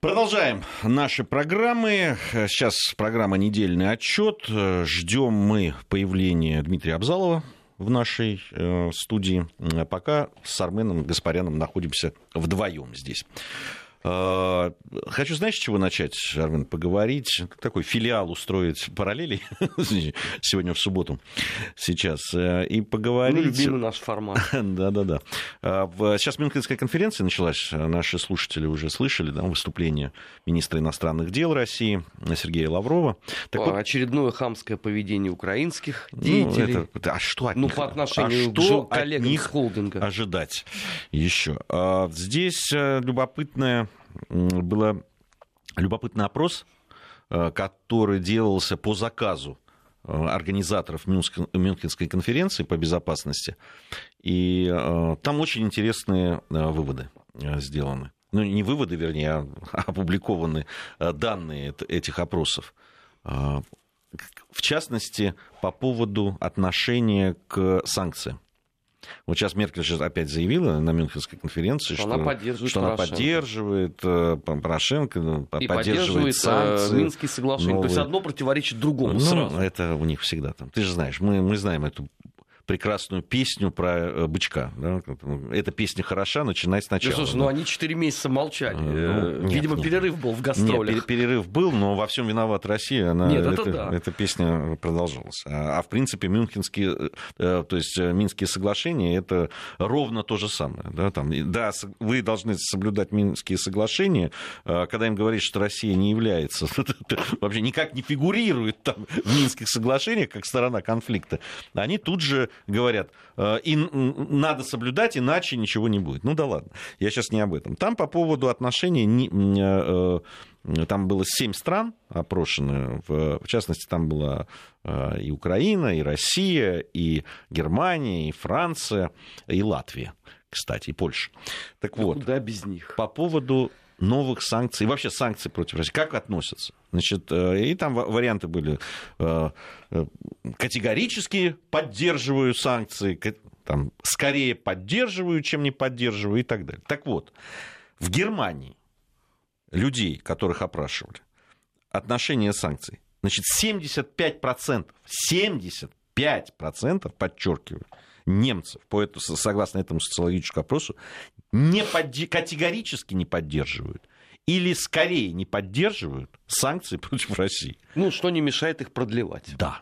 Продолжаем наши программы. Сейчас программа «Недельный отчет». Ждем мы появления Дмитрия Абзалова в нашей э, студии. Пока с Арменом Гаспаряном находимся вдвоем здесь. Э, хочу, знаешь, с чего начать, Армен, поговорить? Такой филиал устроить параллели сегодня в субботу, сейчас, э, и поговорить... Ну, любимый наш формат. Да-да-да. Э, сейчас Мюнхенская конференция началась, наши слушатели уже слышали да, выступление министра иностранных дел России Сергея Лаврова. Так вот, Очередное хамское поведение украинских деятелей. Ну, это, а что от ну, них? по отношению а что к коллегам от них холдинга ожидать еще? Здесь любопытная был любопытный опрос, э, который делался по заказу э, организаторов Мюнхенской конференции по безопасности. И э, там очень интересные выводы сделаны. Ну, не выводы, вернее, а опубликованы данные этих опросов. В частности, по поводу отношения к санкциям. Вот сейчас Меркель сейчас опять заявила на Мюнхенской конференции, что, что она поддерживает, что она поддерживает э, Порошенко, ну, и поддерживает э, санкции. Минские соглашения. Новые. То есть одно противоречит другому ну, сразу. Это у них всегда там. Ты же знаешь, мы, мы знаем эту прекрасную песню про э, бычка. Да? Эта песня хороша, начинай сначала. Ну, слушай, да. ну они 4 месяца молчали. Ну, э, нет, Видимо, нет. перерыв был в гастролях. Нет, перерыв был, но во всем виноват Россия. Она, Нет, это это, да. эта песня продолжалась. А, а в принципе, Мюнхенские, э, то есть Минские соглашения, это ровно то же самое. Да, там, да, вы должны соблюдать Минские соглашения, э, когда им говорят, что Россия не является, вообще никак не фигурирует там в Минских соглашениях, как сторона конфликта, они тут же говорят, э, и надо соблюдать, иначе ничего не будет. Ну да ладно, я сейчас не об этом. Там по поводу отношений э, э, там было семь стран опрошены, в, частности, там была и Украина, и Россия, и Германия, и Франция, и Латвия, кстати, и Польша. Так вот, Куда без них? по поводу новых санкций, вообще санкций против России, как относятся? Значит, э, и там ва- варианты были э, э, категорически поддерживаю санкции, там, скорее поддерживаю, чем не поддерживаю и так далее. Так вот, в Германии людей, которых опрашивали, отношение санкций, значит, 75%, 75%, подчеркиваю, немцев, по этому, согласно этому социологическому опросу, не подде- категорически не поддерживают или скорее не поддерживают санкции против России. Ну, что не мешает их продлевать? Да.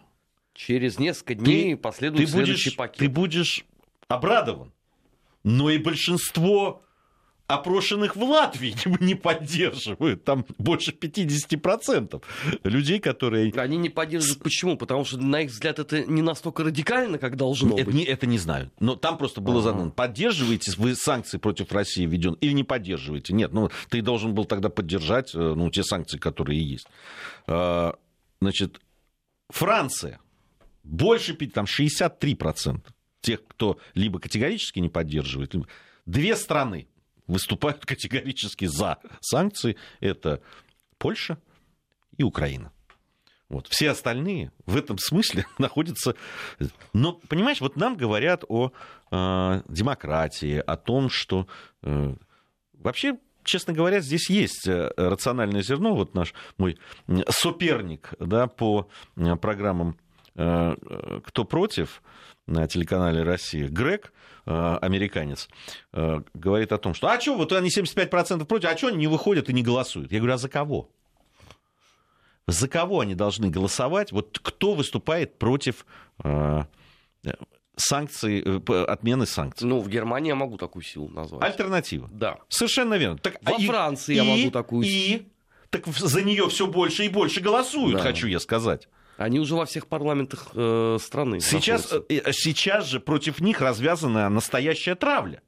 Через несколько дней Ты последует следующий будешь, пакет. ты будешь обрадован. Но и большинство опрошенных в Латвии не поддерживают. Там больше 50% людей, которые... Они не поддерживают. Почему? Потому что, на их взгляд, это не настолько радикально, как должно Это быть. не, это не знаю. Но там просто было Ага. задано, поддерживаете вы санкции против России введен или не поддерживаете? Нет, ну ты должен был тогда поддержать э, ну, те санкции, которые есть. А, Значит, Франция. Больше, там 63% тех, кто либо категорически не поддерживает, либо... Две страны выступают категорически за санкции. Это Польша и Украина. Вот. Все остальные в этом смысле находятся... Но, понимаешь, вот нам говорят о э, демократии, о том, что... э, вообще, честно говоря, здесь есть э, рациональное зерно. Вот наш мой соперник да, по э, программам э, «Кто против?» На телеканале «Россия» Грег, э, американец, э, говорит о том, что «А что, вот они 75% против, а что они не выходят и не голосуют?» Я говорю, а за кого? За кого они должны голосовать? Вот кто выступает против э, санкций, п- отмены санкций? Ну, в Германии я могу такую силу назвать. Альтернатива. Да. Совершенно верно. Так, Во и- Франции я и- могу такую И так за нее все больше и больше голосуют, Да. хочу я сказать. Они уже во всех парламентах э, страны. Сейчас, находятся. э, сейчас же против них развязана настоящая травля.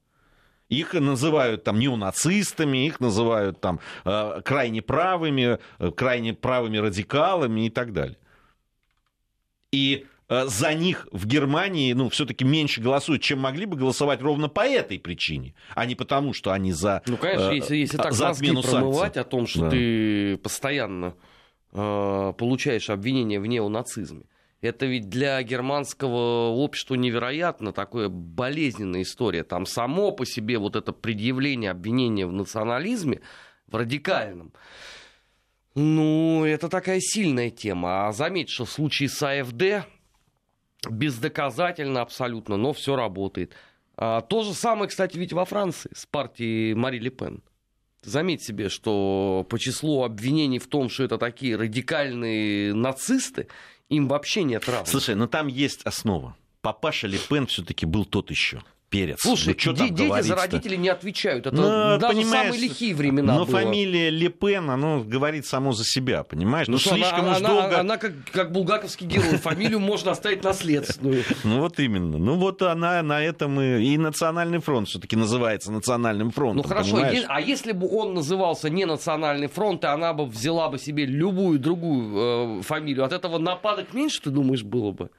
Их называют там неонацистами, их называют там э, крайне правыми, э, крайне правыми радикалами и так далее. И э, за них в Германии, ну, все-таки меньше голосуют, чем могли бы голосовать ровно по этой причине, а не потому, что они за, Ну, конечно, э, если, если так за отмену промывать санкций. о том, что Да. ты постоянно э, получаешь обвинения в неонацизме, это ведь для германского общества невероятно такая болезненная история. Там само по себе вот это предъявление обвинения в национализме в радикальном. Ну, это такая сильная тема. А заметь, что в случае с АФД бездоказательно абсолютно, но все работает. А, то же самое, кстати, ведь во Франции с партией Мари Ле Пен. Заметь себе, что по числу обвинений в том, что это такие радикальные нацисты, им вообще нет равных. Слушай, но там есть основа. Папаша Ле Пен все-таки был тот еще перец. Слушай, ну, де- дети за родителей не отвечают. Это ну, даже самые лихие времена Но было. фамилия Лепен, ну, говорит само за себя, понимаешь? Ну, ну слишком она, уж она, долго... Она, как, как булгаковский герой. Фамилию можно оставить наследственную. Ну, вот именно. Ну, вот она на этом и... И Национальный фронт все-таки называется Национальным фронтом, Ну, хорошо. А если бы он назывался не Национальный фронт, и она бы взяла бы себе любую другую э, фамилию, от этого нападок меньше, ты думаешь, было бы?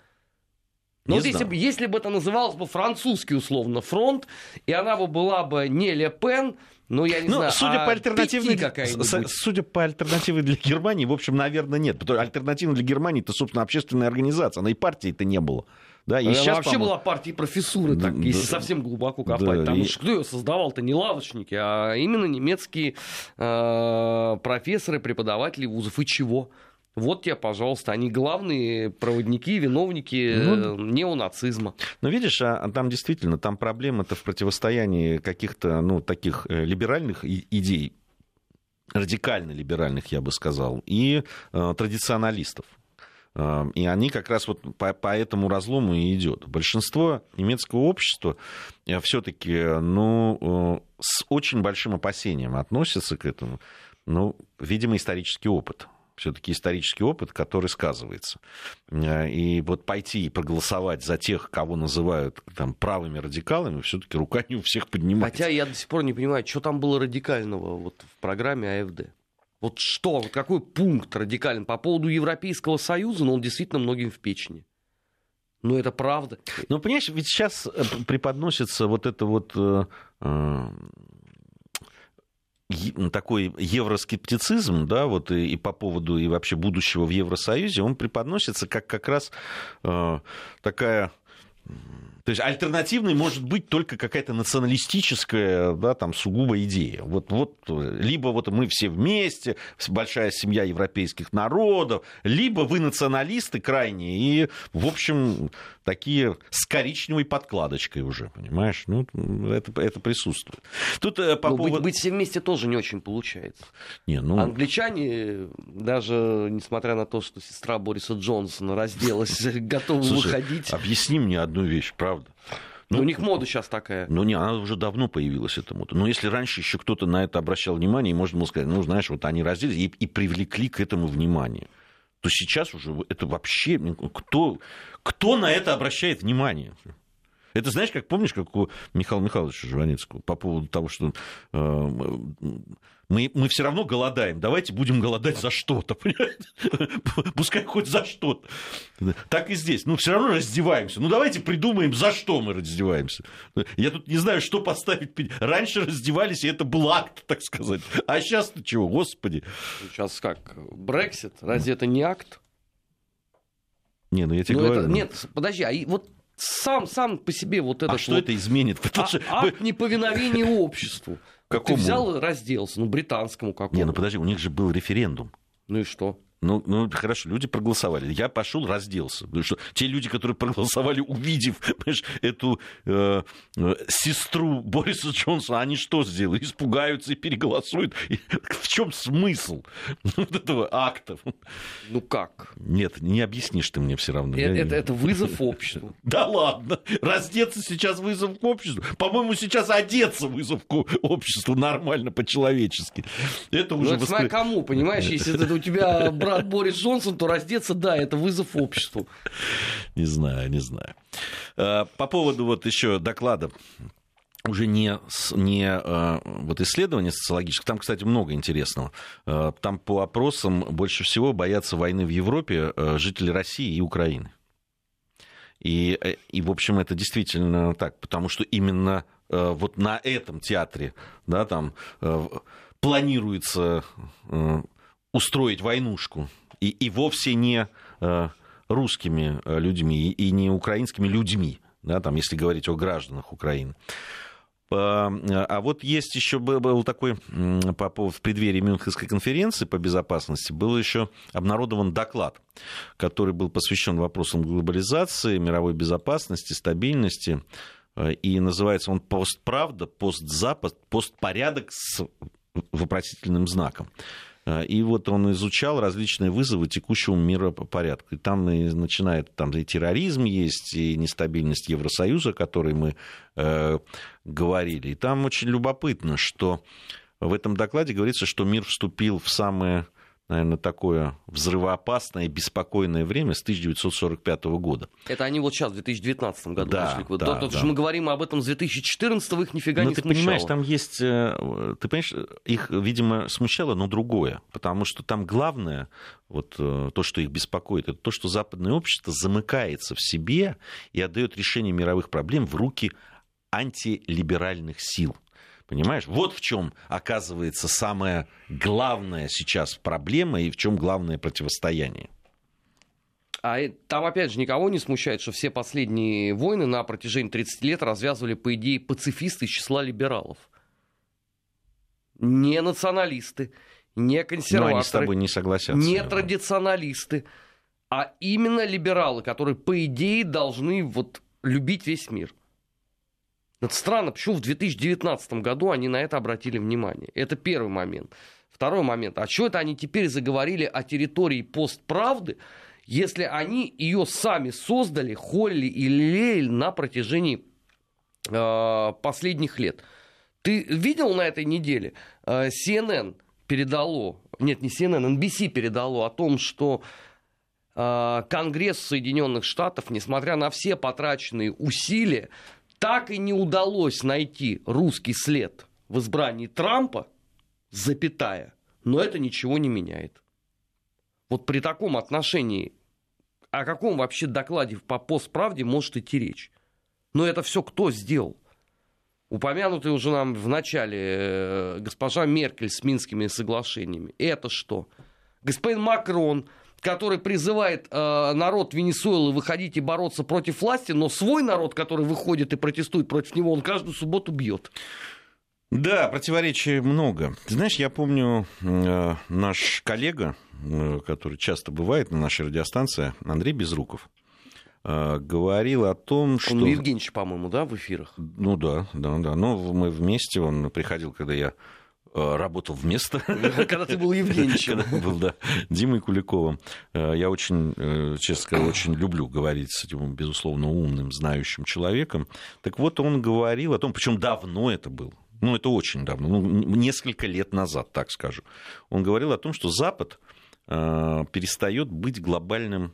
Но вот если бы, если бы это называлось бы французский условно фронт, и она бы была бы не Ле Пен, ну, я не ну, знаю, судя а по альтернативной, судя по альтернативе для Германии, в общем, наверное, нет. Потому что альтернатива для Германии это, собственно, общественная организация. Она и партии-то не было. Да, и Она сейчас, вообще была партией профессуры, так, да, если совсем глубоко копать. Да, Потому и... кто ее создавал-то не лавочники, а именно немецкие э, профессоры, преподаватели вузов. И чего? Вот тебе, пожалуйста, они главные проводники, виновники ну, неонацизма. Ну, видишь, а, а там действительно, там проблема-то в противостоянии каких-то, ну, таких э, либеральных идей, радикально либеральных, я бы сказал, и э, традиционалистов. Э, и они как раз вот по, по этому разлому и идет. Большинство немецкого общества э, все-таки, ну, с очень большим опасением относятся к этому. Ну, видимо, исторический опыт все-таки исторический опыт, который сказывается. Э, и вот пойти и проголосовать за тех, кого называют там, правыми радикалами, все-таки рука не у всех поднимается. Хотя я до сих пор не понимаю, что там было радикального вот в программе АФД. Вот что, вот какой пункт радикальный по поводу Европейского Союза, но он действительно многим в печени. Ну, это правда. Ну, понимаешь, ведь сейчас э, преподносится вот это вот э, такой евроскептицизм, да, вот и, и по поводу и вообще будущего в Евросоюзе, он преподносится как как раз э, такая то есть альтернативной может быть только какая-то националистическая, да, там, сугубо идея. Вот, вот, либо вот мы все вместе, большая семья европейских народов, либо вы националисты крайние и, в общем, такие с коричневой подкладочкой уже, понимаешь? Ну, это, это присутствует. Тут э, по ну, поводу... быть, быть все вместе тоже не очень получается. Не, ну... Англичане, даже несмотря на то, что сестра Бориса Джонсона разделась, готовы выходить. объясни мне одну вещь, правда? Правда. Ну, у них мода сейчас такая. Ну, не, она уже давно появилась, эта мода. Но если раньше еще кто-то на это обращал внимание, и можно было сказать, ну, знаешь, вот они разделились и, и привлекли к этому внимание, то сейчас уже это вообще... Кто, кто на это обращает внимание? Это знаешь, как помнишь, как у Михаила Михайловича Жванецкого по поводу того, что э, мы, мы все равно голодаем, давайте будем голодать за что-то, Пускай хоть за что-то. Так и здесь. Ну, все равно раздеваемся. Ну, давайте придумаем, за что мы раздеваемся. Я тут не знаю, что поставить. Раньше раздевались, и это был акт, так сказать. А сейчас-то чего, господи. Сейчас как, Брексит, разве это не акт? Не, ну я тебе ну, говорю. Это, ну... Нет, подожди, а вот сам, сам по себе вот это. А что вот, это изменит? Потому а, что... Акт неповиновения обществу. Какому? Ты взял разделся, ну, британскому какому. Не, ну подожди, у них же был референдум. Ну и что? Ну, ну, хорошо, люди проголосовали. Я пошел, разделся. Потому что те люди, которые проголосовали, увидев эту э, э, сестру Бориса Джонсона, они что сделают? Испугаются и переголосуют. И в чем смысл вот этого акта? Ну как? Нет, не объяснишь ты мне все равно. Это, это, это вызов обществу. Да ладно. Раздеться сейчас вызов к обществу. По-моему, сейчас одеться вызов к обществу нормально, по-человечески. Это уже... Ну, это кому, понимаешь? Если это у тебя брат Борис Джонсон, то раздеться, да, это вызов обществу. Не знаю, не знаю. Э, по поводу вот еще доклада уже не, не э, вот исследования социологические, там, кстати, много интересного. Э, там по опросам больше всего боятся войны в Европе жители России и Украины. И, и, в общем, это действительно так, потому что именно вот на этом театре, да, там планируется устроить войнушку. И, и вовсе не э, русскими э, людьми и не украинскими людьми, да, там, если говорить о гражданах Украины. А вот есть еще был такой, в преддверии Мюнхенской конференции по безопасности, был еще обнародован доклад, который был посвящен вопросам глобализации, мировой безопасности, стабильности. И называется он «Постправда», «Постзапад», «Постпорядок» с вопросительным знаком. А, и вот он изучал различные вызовы текущего мира порядка. И там и начинает, там и терроризм есть, и нестабильность Евросоюза, о которой мы э, говорили. И там очень любопытно, что в этом докладе говорится, что мир вступил в самое наверное, такое взрывоопасное, беспокойное время с 1945 года. Это они вот сейчас, в 2019 году да, пришли. Да, Тут да. же мы говорим об этом с 2014 их нифига но не ты смущало. понимаешь, там есть... э, Ты понимаешь, их, видимо, смущало, но другое. Потому что там главное, вот э, то, что их беспокоит, это то, что западное общество замыкается в себе и отдает решение мировых проблем в руки антилиберальных сил. Понимаешь? Вот в чем оказывается самая главная сейчас проблема и в чем главное противостояние. А там, опять же, никого не смущает, что все последние войны на протяжении 30 лет развязывали, по идее, пацифисты из числа либералов. Не националисты, не консерваторы. Но они с тобой не согласятся. Не традиционалисты, а именно либералы, которые, по идее, должны вот любить весь мир. Это странно, почему в 2019 году они на это обратили внимание. Это первый момент. Второй момент. А что это они теперь заговорили о территории постправды, если они ее сами создали, холили и лелеяли на протяжении э, последних лет? Ты видел на этой неделе? Э, CNN передало, нет, не CNN, NBC передало о том, что э, Конгресс Соединенных Штатов, несмотря на все потраченные усилия, так и не удалось найти русский след в избрании Трампа, запятая, но это ничего не меняет. Вот при таком отношении, о каком вообще докладе по постправде может идти речь? Но это все кто сделал? Упомянутый уже нам в начале э, госпожа Меркель с Минскими соглашениями. Это что? Господин Макрон который призывает э, народ Венесуэлы выходить и бороться против власти, но свой народ, который выходит и протестует против него, он каждую субботу бьет. Да, противоречий много. Ты знаешь, я помню, э, наш коллега, э, который часто бывает на нашей радиостанции, Андрей Безруков, э, говорил о том, что... Он Евгеньевич, по-моему, да, в эфирах? Ну да, да, да. Но мы вместе, он приходил, когда я работал вместо... Когда ты был Евгеньевичем. Когда был, да, Димой Куликовым. Э, я очень, э, честно сказать, очень люблю говорить с этим, безусловно, умным, знающим человеком. Так вот, он говорил о том, причем давно это было, ну, это очень давно, ну, несколько лет назад, так скажу. Он говорил о том, что Запад перестает быть глобальным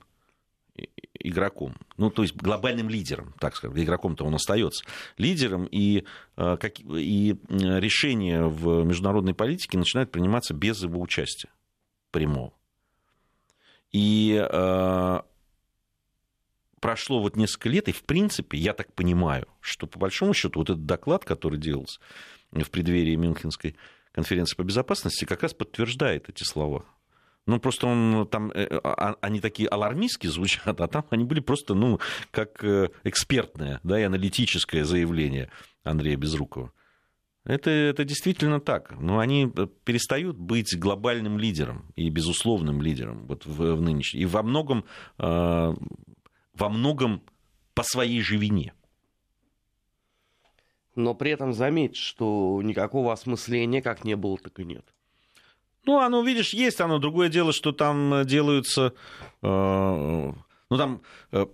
игроком, ну, то есть глобальным лидером, так сказать, игроком-то он остается лидером, и, э, как, и решения в международной политике начинают приниматься без его участия прямого. И э, прошло вот несколько лет, и в принципе, я так понимаю, что по большому счету вот этот доклад, который делался в преддверии Мюнхенской конференции по безопасности, как раз подтверждает эти слова. Ну, просто он там, э, а, они такие алармистские звучат, а там они были просто, ну, как э, экспертное, да, и аналитическое заявление Андрея Безрукова. Это, это действительно так. Но они э, перестают быть глобальным лидером и безусловным лидером вот в, в нынешнем. И во многом, во многом по своей же вине. Но при этом заметь, что никакого осмысления как не было, так и нет. Ну, оно, видишь, есть оно. Другое дело, что там э, делаются... Э, ну, там э,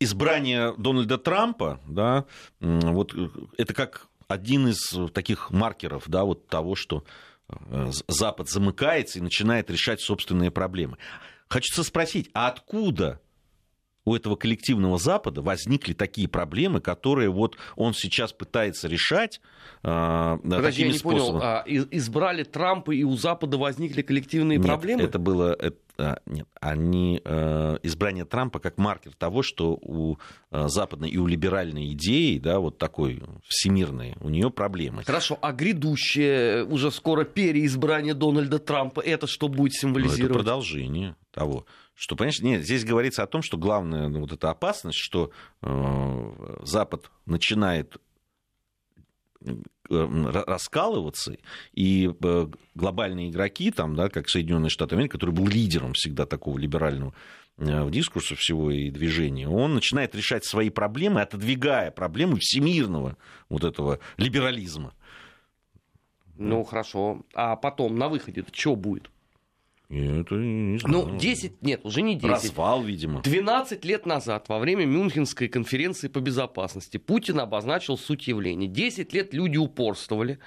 избрание Дональда Трампа, да, вот это как один из таких маркеров, да, вот того, что Запад замыкается и начинает решать собственные проблемы. Хочется спросить, а откуда у этого коллективного Запада возникли такие проблемы, которые вот он сейчас пытается решать э, Подожди, такими я не способами. Понял, а, избрали Трампа, и у Запада возникли коллективные Нет, проблемы? это было... Это, а, нет, они... Э, избрание Трампа как маркер того, что у э, западной и у либеральной идеи, да, вот такой всемирной, у нее проблемы. Хорошо, а грядущее уже скоро переизбрание Дональда Трампа, это что будет символизировать? Ну, это продолжение того. Что, понимаешь, нет, здесь говорится о том, что главная ну, вот эта опасность, что э, Запад начинает раскалываться, и глобальные игроки, там, да, как Соединенные Штаты Америки, который был лидером всегда такого либерального в дискурсе всего и движения, он начинает решать свои проблемы, отодвигая проблемы всемирного вот этого либерализма. Ну, хорошо. А потом на выходе что будет? Это не знаю. Ну, 10, нет, уже не 10. Развал, видимо. 12 лет назад, во время Мюнхенской конференции по безопасности, Путин обозначил суть явления. 10 лет люди упорствовали,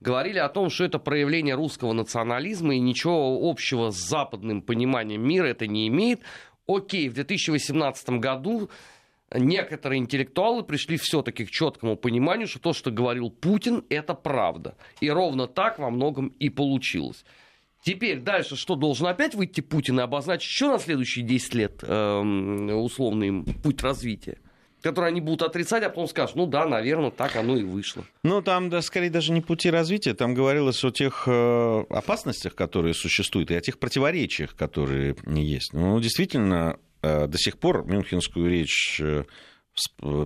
говорили о том, что это проявление русского национализма и ничего общего с западным пониманием мира это не имеет. Окей, в 2018 году некоторые интеллектуалы пришли все-таки к четкому пониманию, что то, что говорил Путин, это правда. И ровно так во многом и получилось. Теперь дальше что, должен опять выйти Путин и обозначить еще на следующие 10 лет э, условный путь развития? которые они будут отрицать, а потом скажут, ну да, наверное, так оно и вышло. Ну, там, да, скорее, даже не пути развития, там говорилось о тех э, опасностях, которые существуют, и о тех противоречиях, которые есть. Ну, действительно, э, до сих пор Мюнхенскую речь э,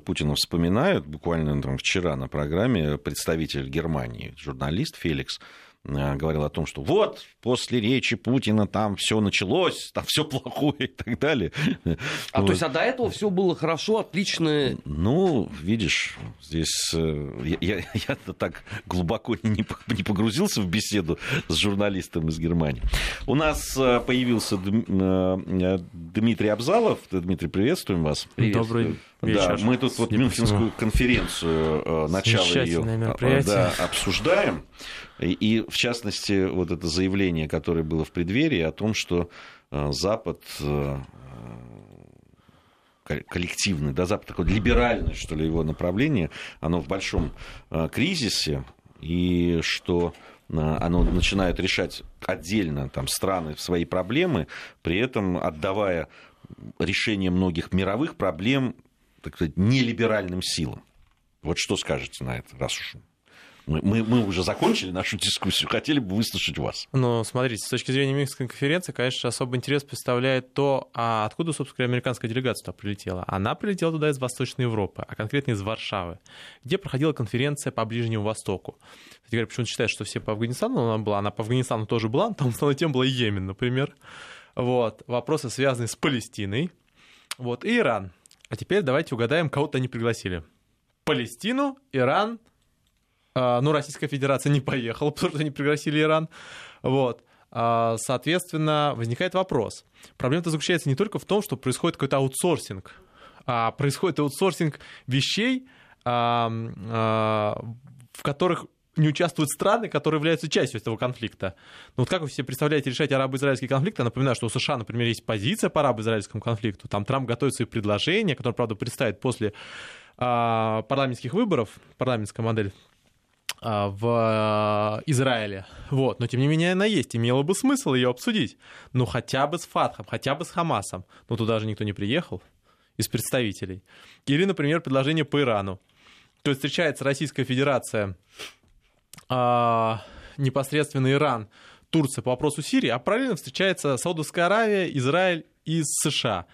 Путина вспоминают. Буквально там, вчера на программе представитель Германии, журналист Феликс, говорил о том, что вот после речи Путина там все началось, там все плохое и так далее. А вот. то есть, а до этого все было хорошо, отлично? Ну, видишь, здесь э, я, я, я так глубоко не, не погрузился в беседу с журналистом из Германии. У нас э, появился Дмитрий Абзалов. Дмитрий, приветствуем вас. Добрый вечер. Да, мы тут вот Мюнхенскую конференцию, начало ее да, обсуждаем. И, в частности, вот это заявление, которое было в преддверии о том, что э, Запад э, коллективный, да, Запад такое либеральное, что ли, его направление, оно в большом э, кризисе, и что оно начинает решать отдельно там, страны свои проблемы, при этом отдавая решение многих мировых проблем так сказать, нелиберальным силам. Вот что скажете на это, раз уж мы, мы, уже закончили нашу дискуссию, хотели бы выслушать вас. Ну, смотрите, с точки зрения Минской конференции, конечно, особый интерес представляет то, а откуда, собственно говоря, американская делегация туда прилетела. Она прилетела туда из Восточной Европы, а конкретно из Варшавы, где проходила конференция по Ближнему Востоку. Кстати говоря, почему-то считают, что все по Афганистану она была, она по Афганистану тоже была, но там основной тем была Йемен, например. Вот. Вопросы, связанные с Палестиной. Вот. И Иран. А теперь давайте угадаем, кого-то они пригласили. Палестину, Иран, а, ну, Российская Федерация не поехала, потому что они пригласили Иран. Вот. А, соответственно, возникает вопрос. Проблема-то заключается не только в том, что происходит какой-то аутсорсинг, а происходит аутсорсинг вещей, а, в которых не участвуют страны, которые являются частью этого конфликта. Ну вот как вы себе представляете решать арабо-израильский конфликт? Я напоминаю, что у США, например, есть позиция по арабо-израильскому конфликту. Там Трамп готовит свои предложения, которые, правда, представит после парламентских выборов, парламентская модель а, в э, Израиле. Вот. Но тем не менее она есть. Имело бы смысл ее обсудить. Ну хотя бы с Фатхом, хотя бы с Хамасом. Но туда же никто не приехал из представителей. Или, например, предложение по Ирану. То есть встречается Российская Федерация, а, непосредственно Иран, Турция по вопросу Сирии, а параллельно встречается Саудовская Аравия, Израиль и США.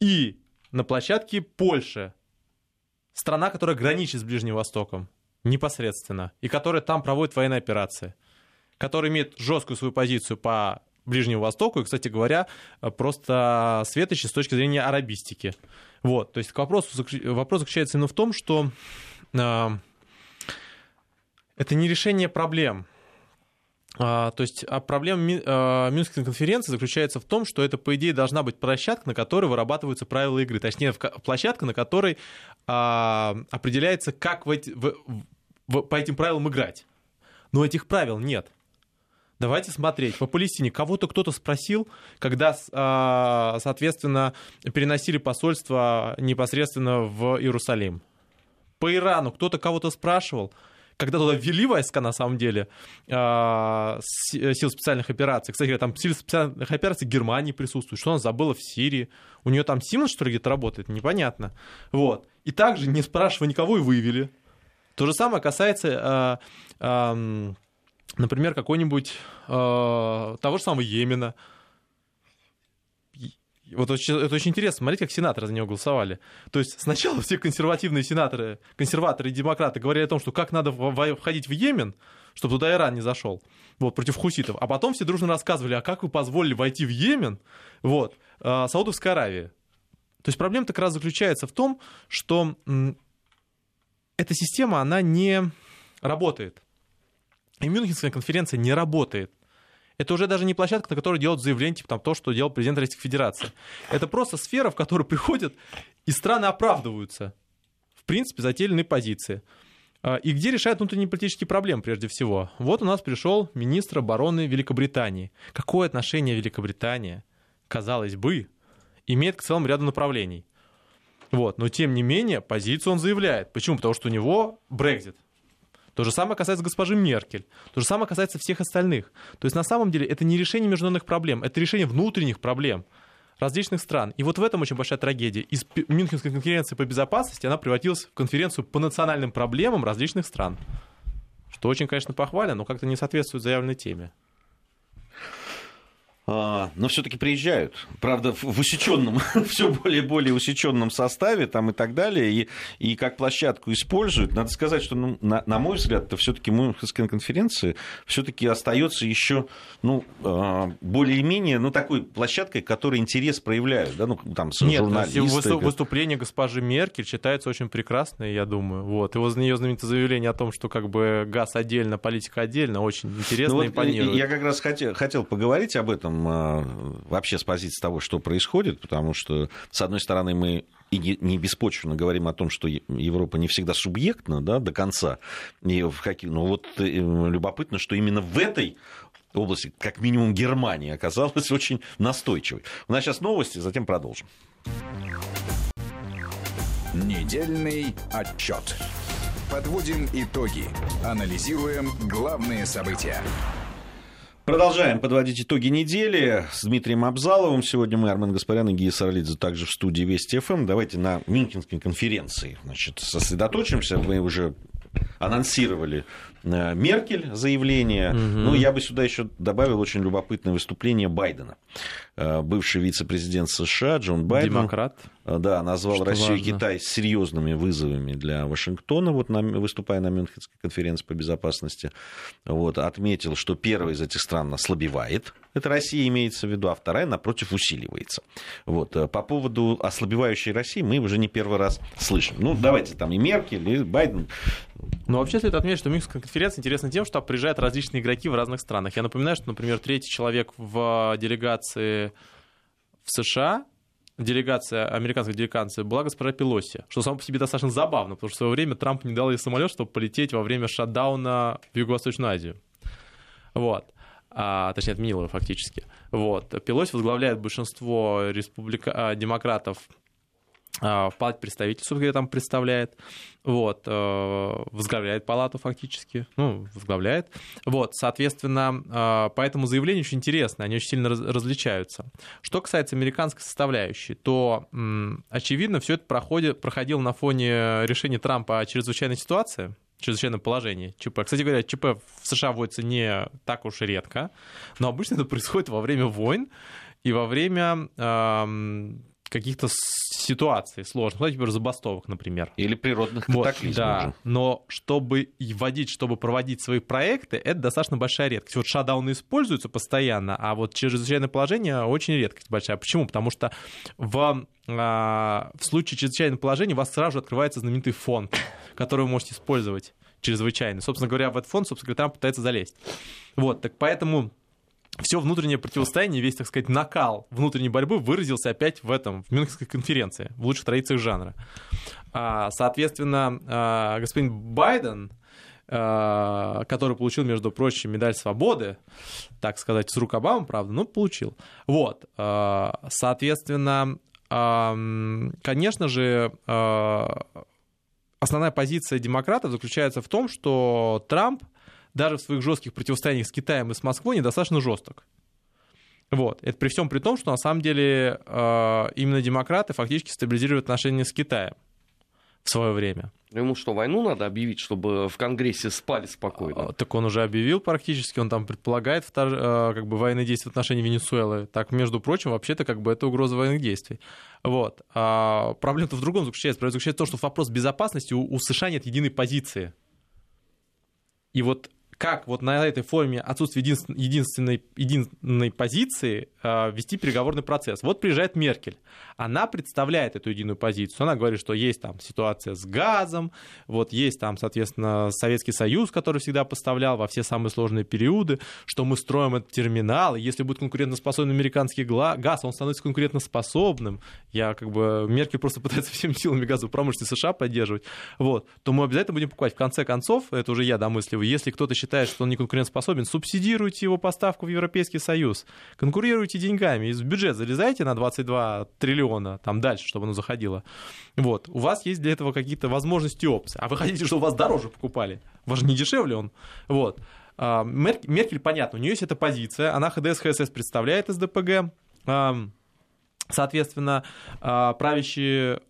И на площадке Польша, страна, которая граничит с Ближним Востоком непосредственно, и который там проводит военные операции, который имеет жесткую свою позицию по Ближнему Востоку, и, кстати говоря, просто светочи с точки зрения арабистики. Вот, то есть вопрос, вопрос заключается именно в том, что э, это не решение проблем. А, то есть а проблема а, Мюнхенской конференции заключается в том, что это, по идее, должна быть площадка, на которой вырабатываются правила игры. Точнее, площадка, на которой определяется, как в эти, в, в, по этим правилам играть. Но этих правил нет. Давайте смотреть. По Палестине кого-то кто-то спросил, когда, соответственно, переносили посольство непосредственно в Иерусалим. По Ирану кто-то кого-то спрашивал, когда туда ввели войска, на самом деле, а, сил специальных операций. Кстати, там сил специальных операций Германии присутствует. Что она забыла в Сирии? У нее там Симон, что ли, где-то работает? Непонятно. Вот. И также, не спрашивая никого, и вывели. То же самое касается, э, например, какой-нибудь э, того же самого Йемена. Вот это очень интересно, смотрите, как сенаторы за него голосовали. То есть сначала все консервативные сенаторы, консерваторы и демократы говорили о том, что как надо входить в Йемен, чтобы туда Иран не зашел, вот, против хуситов. А потом все дружно рассказывали, а как вы позволили войти в Йемен, вот, э, Саудовской Аравии. То есть проблема как раз заключается в том, что эта система, она не работает. И Мюнхенская конференция не работает. Это уже даже не площадка, на которой делают заявление, типа там, то, что делал президент Российской Федерации. Это просто сфера, в которую приходят, и страны оправдываются, в принципе, за те или иные позиции. А, и где решают внутренние политические проблемы, прежде всего. Вот у нас пришел министр обороны Великобритании. Какое отношение Великобритания, казалось бы, имеет к целому ряду направлений? Вот. Но тем не менее, позицию он заявляет. Почему? Потому что у него Брекзит. То же самое касается госпожи Меркель. То же самое касается всех остальных. То есть на самом деле это не решение международных проблем, это решение внутренних проблем различных стран. И вот в этом очень большая трагедия. Из Мюнхенской конференции по безопасности она превратилась в конференцию по национальным проблемам различных стран. Что очень, конечно, похвально, но как-то не соответствует заявленной теме. А, но все-таки приезжают. Правда, в усеченном, все более и более усеченном составе там и так далее, и, и как площадку используют. Надо сказать, что, ну, на, на мой взгляд, это все-таки Мюнхенская конференция все-таки остается еще ну, а, более-менее ну, такой площадкой, которой интерес проявляют. Да? Ну, там, Нет, журналисты. выступление госпожи Меркель считается очень прекрасное, я думаю. Вот. Его ее знаменитое заявление о том, что как бы газ отдельно, политика отдельно, очень интересно ну, вот импонирует. Я как раз хотел, хотел поговорить об этом а, вообще с позиции того, что происходит, потому что, с одной стороны, мы и не беспочвенно говорим о том, что Европа не всегда субъектна да, до конца. И в каких... Но вот э, любопытно, что именно в этой области, как минимум Германия, оказалась очень настойчивой. У нас сейчас новости, затем продолжим. Недельный отчет. Подводим итоги. Анализируем главные события. Продолжаем подводить итоги недели с Дмитрием Абзаловым. Сегодня мы, Армен Гаспарян и Гия Саралидзе, также в студии Вести ФМ. Давайте на Мюнхенской конференции значит, сосредоточимся. Мы уже анонсировали Меркель заявление. Угу. Ну, я бы сюда еще добавил очень любопытное выступление Байдена. Э, бывший вице-президент США Джон Байден. Демократ. Э, да, назвал Что Россию важно. и Китай серьезными вызовами для Вашингтона, вот на, выступая на Мюнхенской конференции по безопасности. Вот, отметил, что первая из этих стран ослабевает. Это Россия имеется в виду, а вторая, напротив, усиливается. Вот. По поводу ослабевающей России мы уже не первый раз слышим. Ну, давайте там и Меркель, и Байден ну, вообще следует отметить, что Мюнхенская конференция интересна тем, что приезжают различные игроки в разных странах. Я напоминаю, что, например, третий человек в делегации в США, делегация, американской делегации была госпожа Пелоси, что само по себе достаточно забавно, потому что в свое время Трамп не дал ей самолет, чтобы полететь во время шатдауна в Юго-Восточную Азию. Вот. А, точнее, отменил его фактически. Вот. Пелоси возглавляет большинство республика... А, демократов палате представителей, собственно говоря, там представляет, вот, э, возглавляет палату фактически, ну, возглавляет, вот, соответственно, э, поэтому заявления очень интересные, они очень сильно различаются. Что касается американской составляющей, то, очевидно, все это проходит, проходило на фоне решения Трампа о чрезвычайной ситуации, чрезвычайном положении ЧП. Кстати говоря, ЧП в США вводится не так уж и редко, но обычно это происходит во время войн и во время каких-то ситуаций сложных, ну, например, забастовок, например. Или природных катаклизмов. Вот, да, но чтобы вводить, чтобы проводить свои проекты, это достаточно большая редкость. Вот шатдауны используются постоянно, а вот чрезвычайное положение очень редкость большая. Почему? Потому что в, а, в случае чрезвычайного положения у вас сразу же открывается знаменитый фонд, который вы можете использовать чрезвычайно. Собственно говоря, в этот фонд, собственно говоря, там пытается залезть. Вот, так поэтому все внутреннее противостояние, весь, так сказать, накал внутренней борьбы выразился опять в этом, в Мюнхенской конференции, в лучших традициях жанра. А, соответственно, а, господин Байден, а, который получил, между прочим, медаль свободы, так сказать, с рук Обамы, правда, но получил. Вот, соответственно, конечно же, основная позиция демократов заключается в том, что Трамп даже в своих жестких противостояниях с Китаем и с Москвой недостаточно жесток. Вот. Это при всем при том, что на самом деле э, именно демократы фактически стабилизируют отношения с Китаем. в свое время. Ему что, войну надо объявить, чтобы в Конгрессе спали спокойно? А, так он уже объявил практически, он там предполагает втор... А, как бы военные действия в отношении Венесуэлы. Так, между прочим, вообще-то как бы это угроза военных действий. Вот. А проблема-то в другом заключается. Проблема заключается в том, что вопрос безопасности у, у США нет единой позиции. И вот как вот на этой форме отсутствия единственной, единственной, единой позиции э, вести переговорный процесс. Вот приезжает Меркель, она представляет эту единую позицию, она говорит, что есть там ситуация с газом, вот есть там, соответственно, Советский Союз, который всегда поставлял во все самые сложные периоды, что мы строим этот терминал, если будет конкурентоспособный американский газ, он становится конкурентоспособным, я как бы, Меркель просто пытается всеми силами газовой промышленности США поддерживать, вот, то мы обязательно будем покупать. В конце концов, это уже я домысливаю, если кто-то считает считает, что он не конкурентоспособен, субсидируйте его поставку в Европейский Союз, конкурируйте деньгами, из бюджет залезайте на 22 триллиона, там дальше, чтобы оно заходило. Вот, у вас есть для этого какие-то возможности и опции. А вы хотите, чтобы вас дороже покупали? Же не дешевле он. Вот. А, Меркель, понятно, у нее есть эта позиция, она ХДС, ХСС представляет СДПГ, соответственно, а, правящие,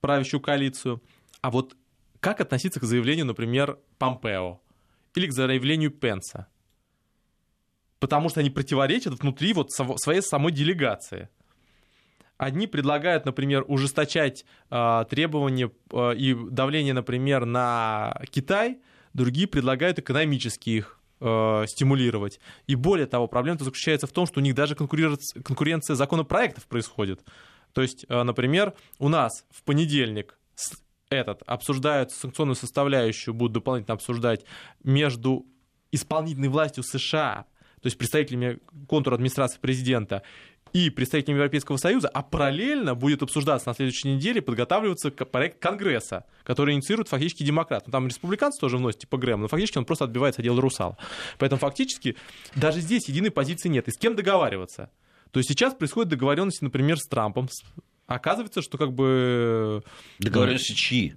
правящую коалицию. А вот как относиться к заявлению, например, Помпео? Или к заявлению Пенса. Потому что они противоречат внутри вот своей самой делегации. Одни предлагают, например, ужесточать э, требования э, и давление, например, на Китай, другие предлагают экономически их э, стимулировать. И более того, проблема заключается в том, что у них даже конкуренция законопроектов происходит. То есть, э, например, у нас в понедельник этот обсуждают санкционную составляющую, будут дополнительно обсуждать между исполнительной властью США, то есть представителями контура администрации президента, и представителями Европейского Союза, а параллельно будет обсуждаться на следующей неделе, подготавливаться проект Конгресса, который инициирует фактически демократ. Ну, там республиканцы тоже вносят, типа Грэм, но фактически он просто отбивается дело Русала. Поэтому фактически даже здесь единой позиции нет. И с кем договариваться? То есть сейчас происходит договоренность, например, с Трампом, Оказывается, что как бы... Договоренности чьи?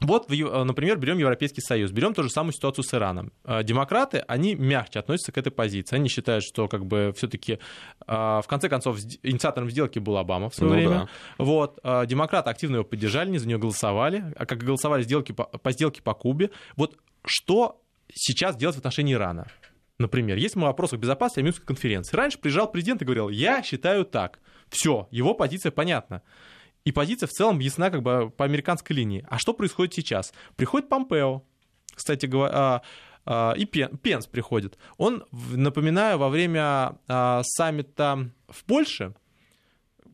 Вот, например, берем Европейский Союз, берем ту же самую ситуацию с Ираном. А, демократы, они мягче относятся к этой позиции. Они считают, что как бы все-таки в конце концов инициатором сделки был Обама в свое ну, время. Да. Вот, демократы активно его поддержали, не за нее голосовали, а как голосовали сделки по, по сделке по Кубе. Вот что сейчас делать в отношении Ирана? Например, есть мы вопрос о безопасности Мюнхенской конференции. Раньше приезжал президент и говорил, я считаю так. Все, его позиция понятна. И позиция в целом ясна как бы по американской линии. А что происходит сейчас? Приходит Помпео, кстати говоря, а, а, и Пен, Пенс приходит. Он, напоминаю, во время а, саммита в Польше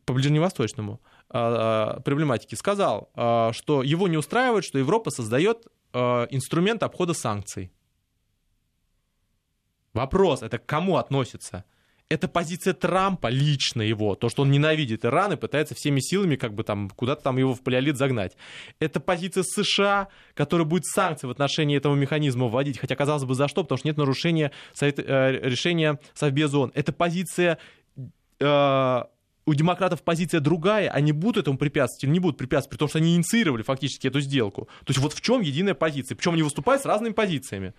по ближневосточному проблематике сказал, что его не устраивает, что Европа создает инструмент обхода санкций. Вопрос, это к кому относится? Это позиция Трампа, лично его, то, что он ненавидит Иран и пытается всеми силами как бы там куда-то там его в палеолит загнать. Это позиция США, которая будет санкции в отношении этого механизма вводить, хотя казалось бы за что, потому что нет нарушения совет, э, решения Совбез ООН. Это позиция э, у демократов позиция другая, они будут этому препятствовать или не будут препятствовать, потому что они инициировали фактически эту сделку. То есть вот в чем единая позиция, причем они выступают с разными позициями.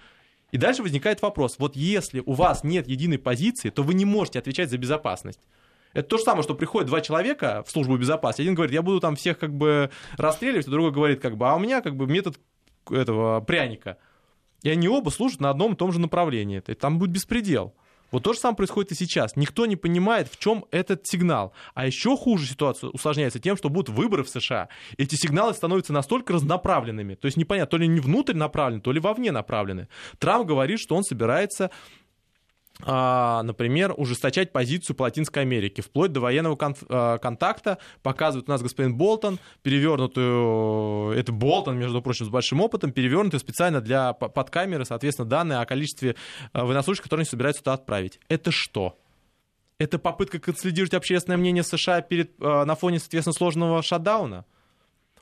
И дальше возникает вопрос, вот если у вас нет единой позиции, то вы не можете отвечать за безопасность. Это то же самое, что приходят два человека в службу безопасности. Один говорит, я буду там всех как бы расстреливать, а другой говорит, как бы, а у меня как бы метод этого пряника. И они оба служат на одном и том же направлении. Там будет беспредел. Вот то же самое происходит и сейчас. Никто не понимает, в чем этот сигнал. А еще хуже ситуация усложняется тем, что будут выборы в США. Эти сигналы становятся настолько разнонаправленными. То есть непонятно, то ли не внутрь направлены, то ли вовне направлены. Трамп говорит, что он собирается например, ужесточать позицию по Латинской Америке, вплоть до военного кон- а, контакта. Показывает у нас господин Болтон, перевернутую, это Болтон, между прочим, с большим опытом, перевернутую специально для под камеры, соответственно, данные о количестве а, военнослужащих, которые они собираются туда отправить. Это что? Это попытка консолидировать общественное мнение США перед, на фоне, соответственно, сложного шатдауна?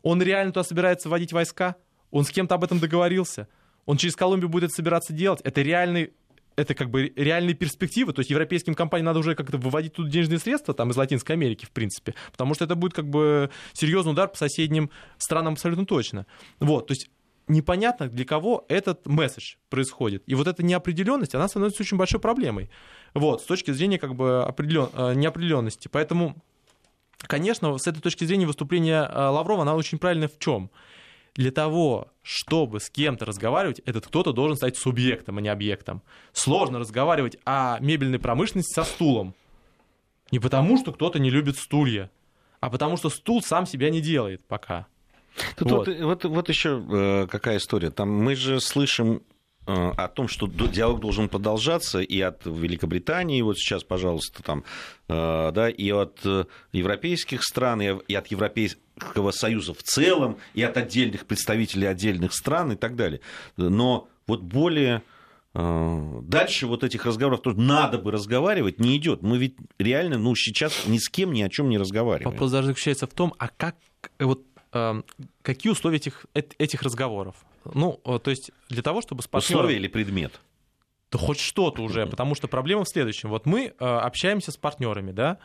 Он реально туда собирается вводить войска? Он с кем-то об этом договорился? Он через Колумбию будет это собираться делать? Это реальный это как бы реальные перспективы, то есть европейским компаниям надо уже как-то выводить тут денежные средства там из Латинской Америки, в принципе, потому что это будет как бы серьезный удар по соседним странам абсолютно точно. Вот, то есть непонятно, для кого этот месседж происходит. И вот эта неопределенность, она становится очень большой проблемой. Вот, с точки зрения как бы определен... Э, неопределенности. Поэтому конечно, с этой точки зрения выступление э, Лаврова, оно очень правильно в чем? Для того, чтобы с кем-то разговаривать, этот кто-то должен стать субъектом, а не объектом. Сложно разговаривать о мебельной промышленности со стулом. Не потому, что кто-то не любит стулья, а потому что стул сам себя не делает пока. Тут вот. Вот, вот, вот еще э, какая история. Там мы же слышим о том, что диалог должен продолжаться и от Великобритании, вот сейчас, пожалуйста, там, э, да, и от европейских стран, и от Европейского Союза в целом, и от отдельных представителей отдельных стран и так далее. Но вот более Дальше вот этих разговоров тоже надо бы разговаривать, не идет. Мы ведь реально, ну, сейчас ни с кем ни о чем не разговариваем. Вопрос даже заключается в том, а как вот какие условия этих, этих разговоров? Ну, э, то есть для того, чтобы с партнером... Условия или предмет? Да хоть что-то уже, потому что проблема в следующем. Вот мы э, общаемся с партнерами, да,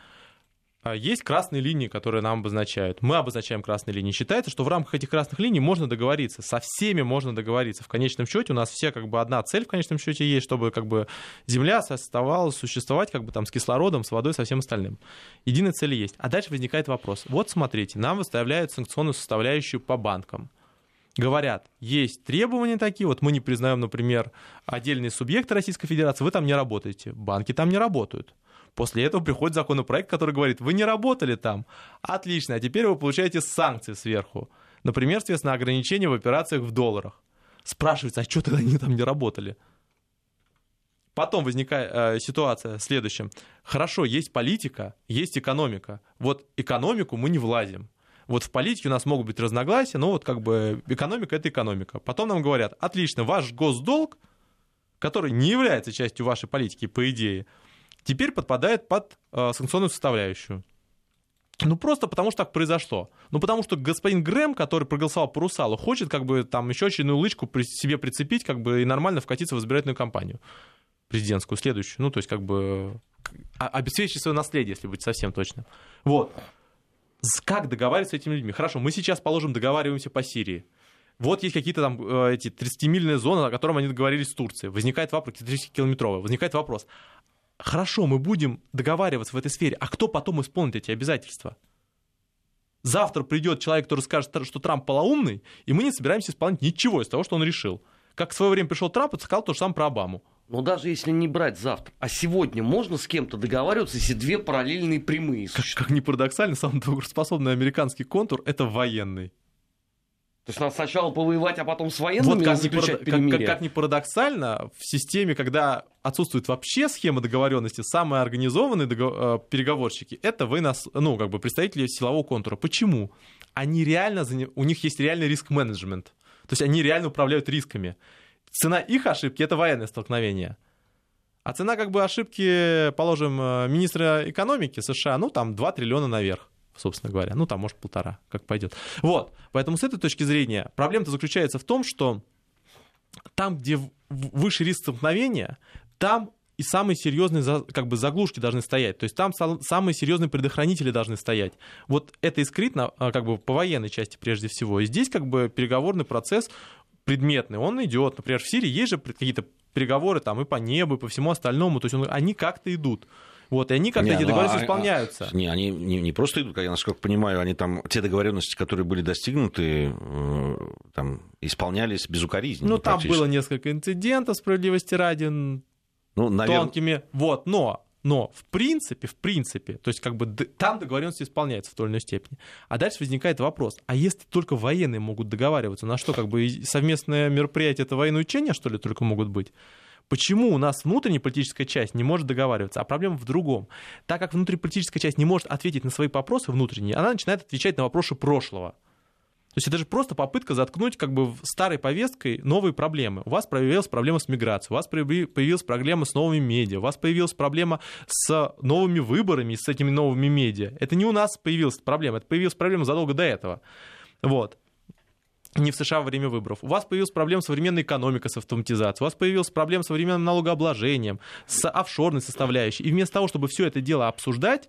а, есть красные линии, которые нам обозначают. Мы обозначаем красные линии. Считается, что в рамках этих красных линий можно договориться. Со всеми можно договориться. В конечном счете у нас все как бы одна цель в конечном счете есть, чтобы как бы Земля оставалась существовать как бы там с кислородом, с водой, со всем остальным. Единая цель есть. А дальше возникает вопрос. Вот смотрите, нам выставляют санкционную составляющую по банкам говорят, есть требования такие, вот мы не признаем, например, отдельные субъекты Российской Федерации, вы там не работаете, банки там не работают. После этого приходит законопроект, который говорит, вы не работали там. Отлично, а теперь вы получаете санкции сверху. Например, соответственно, ограничения в операциях в долларах. Спрашивается, а что тогда они там не работали? Потом возникает э, ситуация следующая. Хорошо, есть политика, есть экономика. Вот экономику мы не влазим. Вот в политике у нас могут быть разногласия, но вот как бы экономика — это экономика. Потом нам говорят, отлично, ваш госдолг, который не является частью вашей политики, по идее, теперь подпадает под э, санкционную составляющую. Ну, просто потому что так произошло. Ну, потому что господин Грэм, который проголосовал по Русалу, хочет как бы там еще очередную лычку при себе прицепить, как бы и нормально вкатиться в избирательную кампанию президентскую, следующую. Ну, то есть как бы обеспечить свое наследие, если быть совсем точным. Вот. Как договариваться с этими людьми? Хорошо, мы сейчас, положим, договариваемся по Сирии. Вот есть какие-то там э, эти 30-мильные зоны, о которых они договорились с Турцией. Возникает вопрос, 30-километровая. Возникает вопрос, хорошо, мы будем договариваться в этой сфере, а кто потом исполнит эти обязательства? Завтра придет человек, который скажет, что Трамп полоумный, и мы не собираемся исполнять ничего из того, что он решил. Как в свое время пришел Трамп и сказал то же самое про Обаму. Но даже если не брать завтра, а сегодня можно с кем-то договариваться, если две параллельные прямые существуют? Как, как ни парадоксально, самый трудоспособный американский контур — это военный. То есть надо сначала повоевать, а потом с военными вот как заключать парад... перемирие. Как, как, как ни парадоксально, в системе, когда отсутствует вообще схема договоренности, самые организованные договор... Э, переговорщики — это вы нас, ну, как бы представители силового контура. Почему? Они реально, у них есть реальный риск-менеджмент. То есть они реально управляют рисками. Цена их ошибки — это военное столкновение. А цена как бы ошибки, положим, э, министра экономики США, ну, там 2 триллиона наверх собственно говоря. Ну, там, может, полтора, как пойдет. Вот. Поэтому с этой точки зрения проблема-то заключается в том, что там, где выше риск столкновения, там и самые серьезные как бы, заглушки должны стоять. То есть там самые серьезные предохранители должны стоять. Вот это и скрытно а, как бы, по военной части прежде всего. И здесь как бы переговорный процесс предметный, он идет. Например, в Сирии есть же какие-то переговоры там и по небу, и по всему остальному. То есть он, они как-то идут. Вот, и они как-то эти ну, договоренности ну, исполняются. Не, они не, не просто идут, я насколько понимаю, они там, те договоренности, которые были достигнуты, э, там, исполнялись безукоризненно. Ну, там было несколько инцидентов, справедливости ради, ну, наверное... тонкими. Вот, но но в принципе, в принципе, то есть как бы там договоренности исполняются в той или иной степени. А дальше возникает вопрос, а если только военные могут договариваться, на что как бы совместное мероприятие, это военные учения, что ли, только могут быть? Почему у нас внутренняя политическая часть не может договариваться? А проблема в другом. Так как внутриполитическая часть не может ответить на свои вопросы внутренние, она начинает отвечать на вопросы прошлого. То есть это же просто попытка заткнуть как бы старой повесткой новые проблемы. У вас появилась проблема с миграцией, у вас появилась проблема с новыми медиа, у вас появилась проблема с новыми выборами, с этими новыми медиа. Это не у нас появилась проблема, это появилась проблема задолго до этого. Вот не в США во время выборов. У вас появилась проблема современной экономикой, с автоматизацией. У вас появилась проблема с современным налогообложением, с офшорной составляющей. И вместо того, чтобы все это дело обсуждать,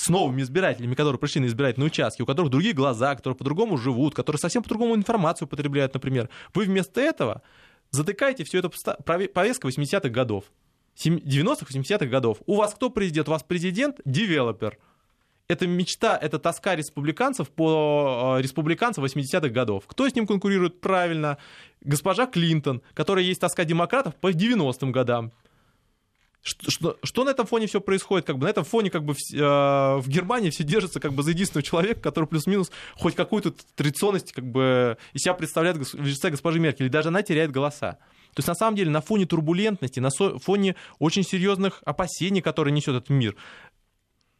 с новыми избирателями, которые пришли на избирательные участки, у которых другие глаза, которые по-другому живут, которые совсем по-другому информацию потребляют, например. Вы вместо этого затыкаете все это повестка 80-х годов, 90-х, 80-х годов. У вас кто президент? У вас президент-девелопер – это мечта, это тоска республиканцев по э, республиканцам 80-х годов. Кто с ним конкурирует правильно? Госпожа Клинтон, которая есть тоска демократов по 90-м годам. Что, что, на этом фоне все происходит? Как бы на этом фоне как бы в, э, в Германии все держатся как бы за единственного человека, который плюс-минус хоть какую-то традиционность как бы из себя представляет в лице госпожи Меркель, или даже она теряет голоса. То есть на самом деле на фоне турбулентности, на фоне очень серьезных опасений, которые несет этот мир,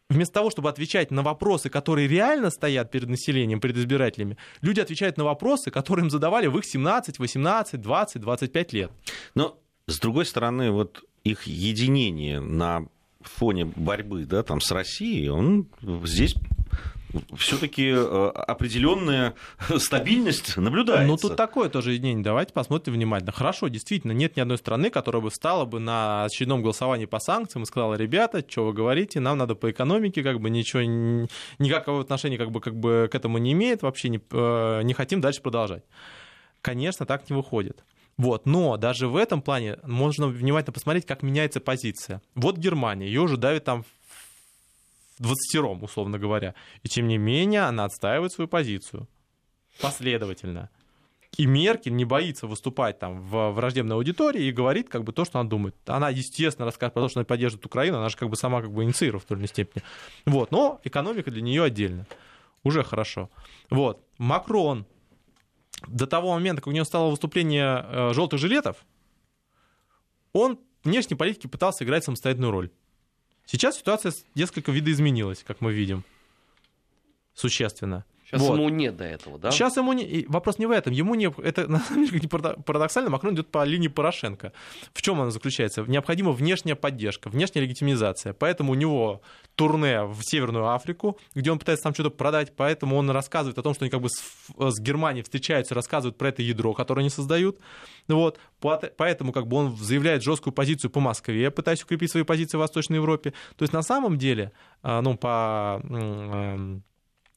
вместо того, чтобы отвечать на вопросы, которые реально стоят перед населением, перед избирателями, люди отвечают на вопросы, которые им задавали в их 17, 18, 20, 25 лет. Но, с другой стороны, вот их единение на фоне борьбы да, там, с Россией, он здесь все-таки э, определенная стабильность наблюдается. Ну, тут такое тоже единение. Давайте посмотрим внимательно. Хорошо, действительно, нет ни одной страны, которая бы встала бы на очередном голосовании по санкциям и сказала, ребята, что вы говорите, нам надо по экономике, как бы ничего, никакого отношения как бы, как бы к этому не имеет, вообще не, э, не хотим дальше продолжать. Конечно, так не выходит. Вот. Но даже в этом плане можно внимательно посмотреть, как меняется позиция. Вот Германия, ее уже давит там 20 условно говоря. И тем не менее она отстаивает свою позицию последовательно. И Меркель не боится выступать там в враждебной аудитории и говорит как бы то, что она думает. Она, естественно, расскажет про то, что она поддерживает Украину, она же как бы сама как бы инициирует в той или иной степени. Вот. Но экономика для нее отдельно. Уже хорошо. Вот. Макрон до того момента, как у него стало выступление э, желтых жилетов, он в внешней политике пытался играть самостоятельную роль. Сейчас ситуация несколько видоизменилась, как мы видим. Существенно. Сейчас вот. ему нет до этого, да? Сейчас ему не... Вопрос не в этом. Ему не... Это, на самом деле, парадоксально, Макрон идет по линии Порошенко. В чем она заключается? Необходима внешняя поддержка, внешняя легитимизация. Поэтому у него турне в Северную Африку, где он пытается там что-то продать, поэтому он рассказывает о том, что они как бы с, с Германией встречаются, рассказывают про это ядро, которое они создают. Вот. Поэтому как бы он заявляет жесткую позицию по Москве, пытаясь укрепить свои позиции в Восточной Европе. То есть на самом деле, а, ну, по эм,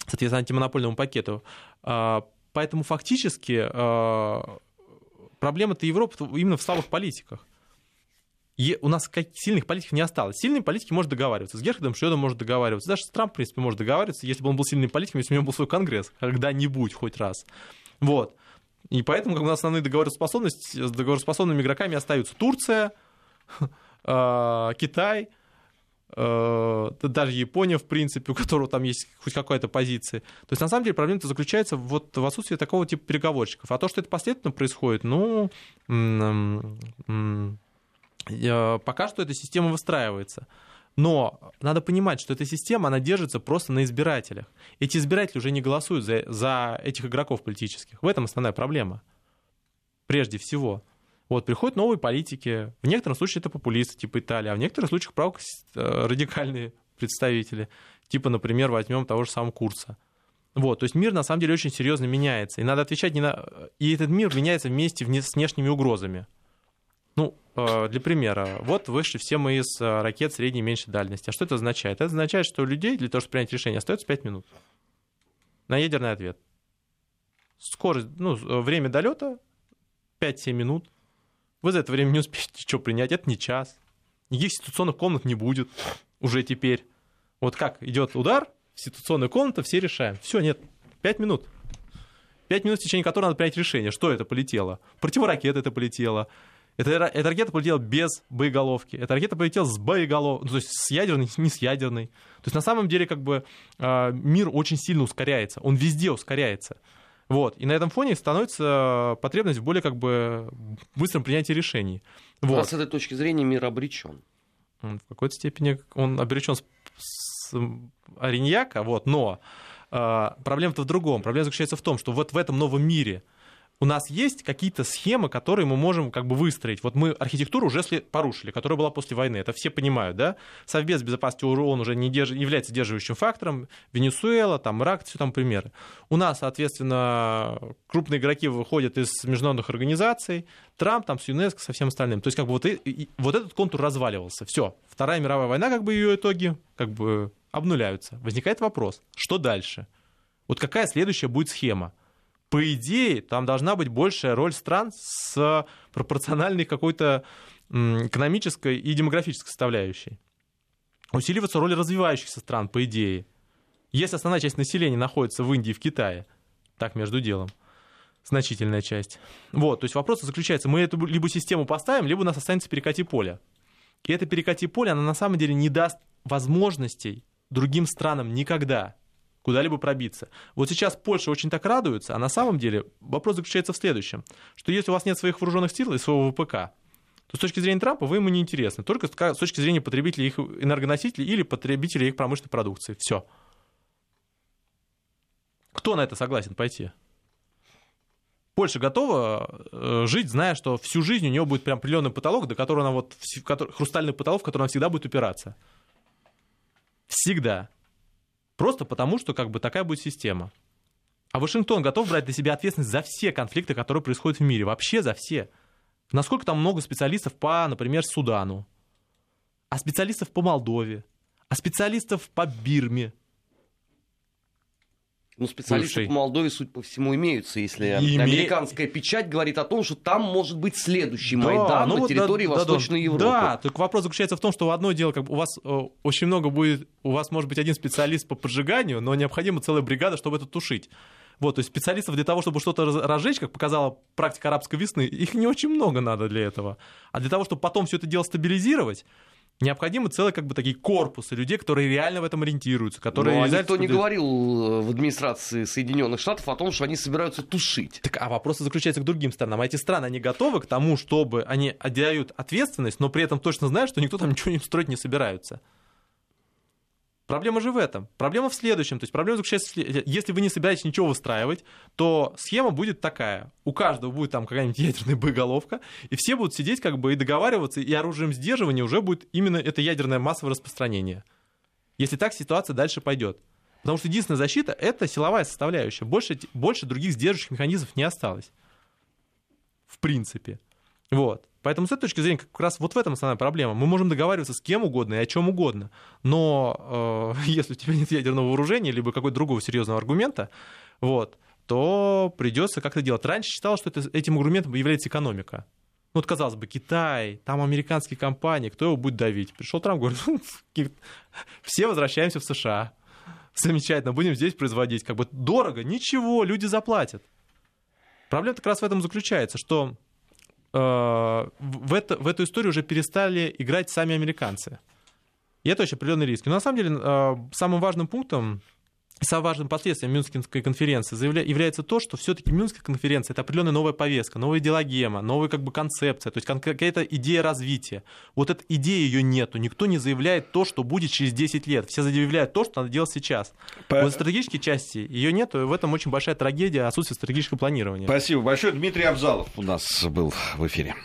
соответственно, антимонопольному пакету. А, поэтому фактически а, проблема-то Европы именно в слабых политиках. У нас сильных политиков не осталось. Сильные политики может договариваться. С Герхардом Шредом может договариваться. Даже с Трампом, в принципе, может договариваться, если бы он был сильным политиком, если бы у него был свой конгресс когда-нибудь хоть раз. Вот. И поэтому как у нас основные договороспособности, с договороспособными игроками остаются Турция, а, Китай – даже Япония, в принципе, у которого там есть хоть какая-то позиция. То есть, на самом деле, проблема-то заключается вот в отсутствии такого типа переговорщиков. А то, что это последовательно происходит, ну, пока что эта система выстраивается. Но надо понимать, что эта система, она держится просто на избирателях. Эти избиратели уже не голосуют за, за этих игроков политических. В этом основная проблема. Прежде всего. Вот, приходят новые политики. В некоторых случаях это популисты, типа Италии, а в некоторых случаях правых э, радикальные представители. Типа, например, возьмем того же самого Курса. Вот, то есть мир на самом деле очень серьезно меняется. И надо отвечать не на... И этот мир меняется вместе с внешними угрозами. Ну, э, для примера, вот вышли все мы из э, ракет средней и меньшей дальности. А что это означает? Это означает, что у людей для того, чтобы принять решение, остается 5 минут на ядерный ответ. Скорость, ну, время долета 5-7 минут. Вы за это время не успеете ничего принять. Это не час. Никаких ситуационных комнат не будет уже теперь. Вот как идет удар, ситуационная комната, все решаем. Все, нет, пять минут. Пять минут, в течение которых надо принять решение, что это полетело. Противоракета это полетело. Это, эта ракета полетела без боеголовки. Эта ракета полетела с боеголовкой, ну, то есть с ядерной, не с ядерной. То есть на самом деле как бы а, мир очень сильно ускоряется. Он везде ускоряется. Вот. И на этом фоне становится потребность в более как бы быстром принятии решений. Вот. А с этой точки зрения мир обречен. В какой-то степени он обречен с, с Ариньяка, вот, но э, проблема-то в другом. Проблема заключается в том, что вот в этом новом мире у нас есть какие-то схемы, которые мы можем как бы выстроить. Вот мы архитектуру уже порушили, которая была после войны. Это все понимают, да? Совбез безопасности ООН уже не держ... является сдерживающим фактором. Венесуэла, там, Ирак, все там примеры. У нас, соответственно, крупные игроки выходят из международных организаций. Трамп там с ЮНЕСКО, со всем остальным. То есть как бы вот, и, вот этот контур разваливался. Все. Вторая мировая война, как бы ее итоги как бы обнуляются. Возникает вопрос, что дальше? Вот какая следующая будет схема? По идее, там должна быть большая роль стран с пропорциональной какой-то экономической и демографической составляющей. Усиливаться роль развивающихся стран, по идее. Если основная часть населения находится в Индии и в Китае, так между делом, значительная часть. Вот, то есть вопрос заключается, мы эту либо систему поставим, либо у нас останется перекати поле. И это перекати поле, она на самом деле не даст возможностей другим странам никогда куда-либо пробиться. Вот сейчас Польша очень так радуется, а на самом деле вопрос заключается в следующем, что если у вас нет своих вооруженных сил и своего ВПК, то с точки зрения Трампа вы ему не интересны, только с точки зрения потребителей их энергоносителей или потребителей их промышленной продукции. Все. Кто на это согласен пойти? Польша готова э, жить, зная, что всю жизнь у нее будет прям определенный потолок, до которого она вот хрустальный потолок, в который она всегда будет упираться. Всегда. Просто потому, что как бы такая будет система. А Вашингтон готов брать на себя ответственность за все конфликты, которые происходят в мире. Вообще за все. Насколько там много специалистов по, например, Судану, а специалистов по Молдове, а специалистов по Бирме, ну, специалисты бывший. по Молдове, судя по всему, имеются, если Име... американская печать говорит о том, что там может быть следующий да, Майдан ну, на территории да, Восточной да, Европы. Да, только вопрос заключается в том, что одно дело, как у вас э, очень много будет, у вас может быть один специалист по поджиганию, но необходима целая бригада, чтобы это тушить. Вот, то есть специалистов для того, чтобы что-то разжечь, как показала практика арабской весны, их не очень много надо для этого. А для того, чтобы потом все это дело стабилизировать, необходимы целые как бы такие корпусы людей, которые реально в этом ориентируются. Которые ну, а никто не говорил э, в администрации Соединенных Штатов о том, что они собираются тушить. Так, а вопрос заключается к другим странам. А эти страны, они готовы к тому, чтобы они отделяют ответственность, но при этом точно знают, что никто там ничего не строить не собираются. Проблема же в этом. Проблема в следующем. То есть проблема заключается. Если вы не собираетесь ничего выстраивать, то схема будет такая. У каждого будет там какая-нибудь ядерная боеголовка, и все будут сидеть как бы и договариваться, и оружием сдерживания уже будет именно это ядерное массовое распространение. Если так ситуация дальше пойдет. Потому что единственная защита — это силовая составляющая. Больше, больше других сдерживающих механизмов не осталось. В принципе. Вот. Поэтому с этой точки зрения как раз вот в этом основная проблема. Мы можем договариваться с кем угодно и о чем угодно, но э, если у тебя нет ядерного вооружения либо какого-то другого серьезного аргумента, вот, то придется как-то делать. Раньше считалось, что это, этим аргументом является экономика. Ну, вот, казалось бы, Китай, там американские компании, кто его будет давить? Пришел Трамп, говорит, все возвращаемся в США. Замечательно, будем здесь производить. Как бы дорого, ничего, люди заплатят. Проблема как раз в этом заключается, что в, это, в эту историю уже перестали играть сами американцы. И это очень определенный риск. Но на самом деле э, самым важным пунктом самым важным последствием Мюнхенской конференции является то, что все-таки Мюнхенская конференция — это определенная новая повестка, новая идеологема, новая как бы концепция, то есть какая-то идея развития. Вот эта идея ее нету. Никто не заявляет то, что будет через 10 лет. Все заявляют то, что надо делать сейчас. По... Вот стратегической части ее нету, и в этом очень большая трагедия отсутствие стратегического планирования. Спасибо большое. Дмитрий Абзалов у нас был в эфире.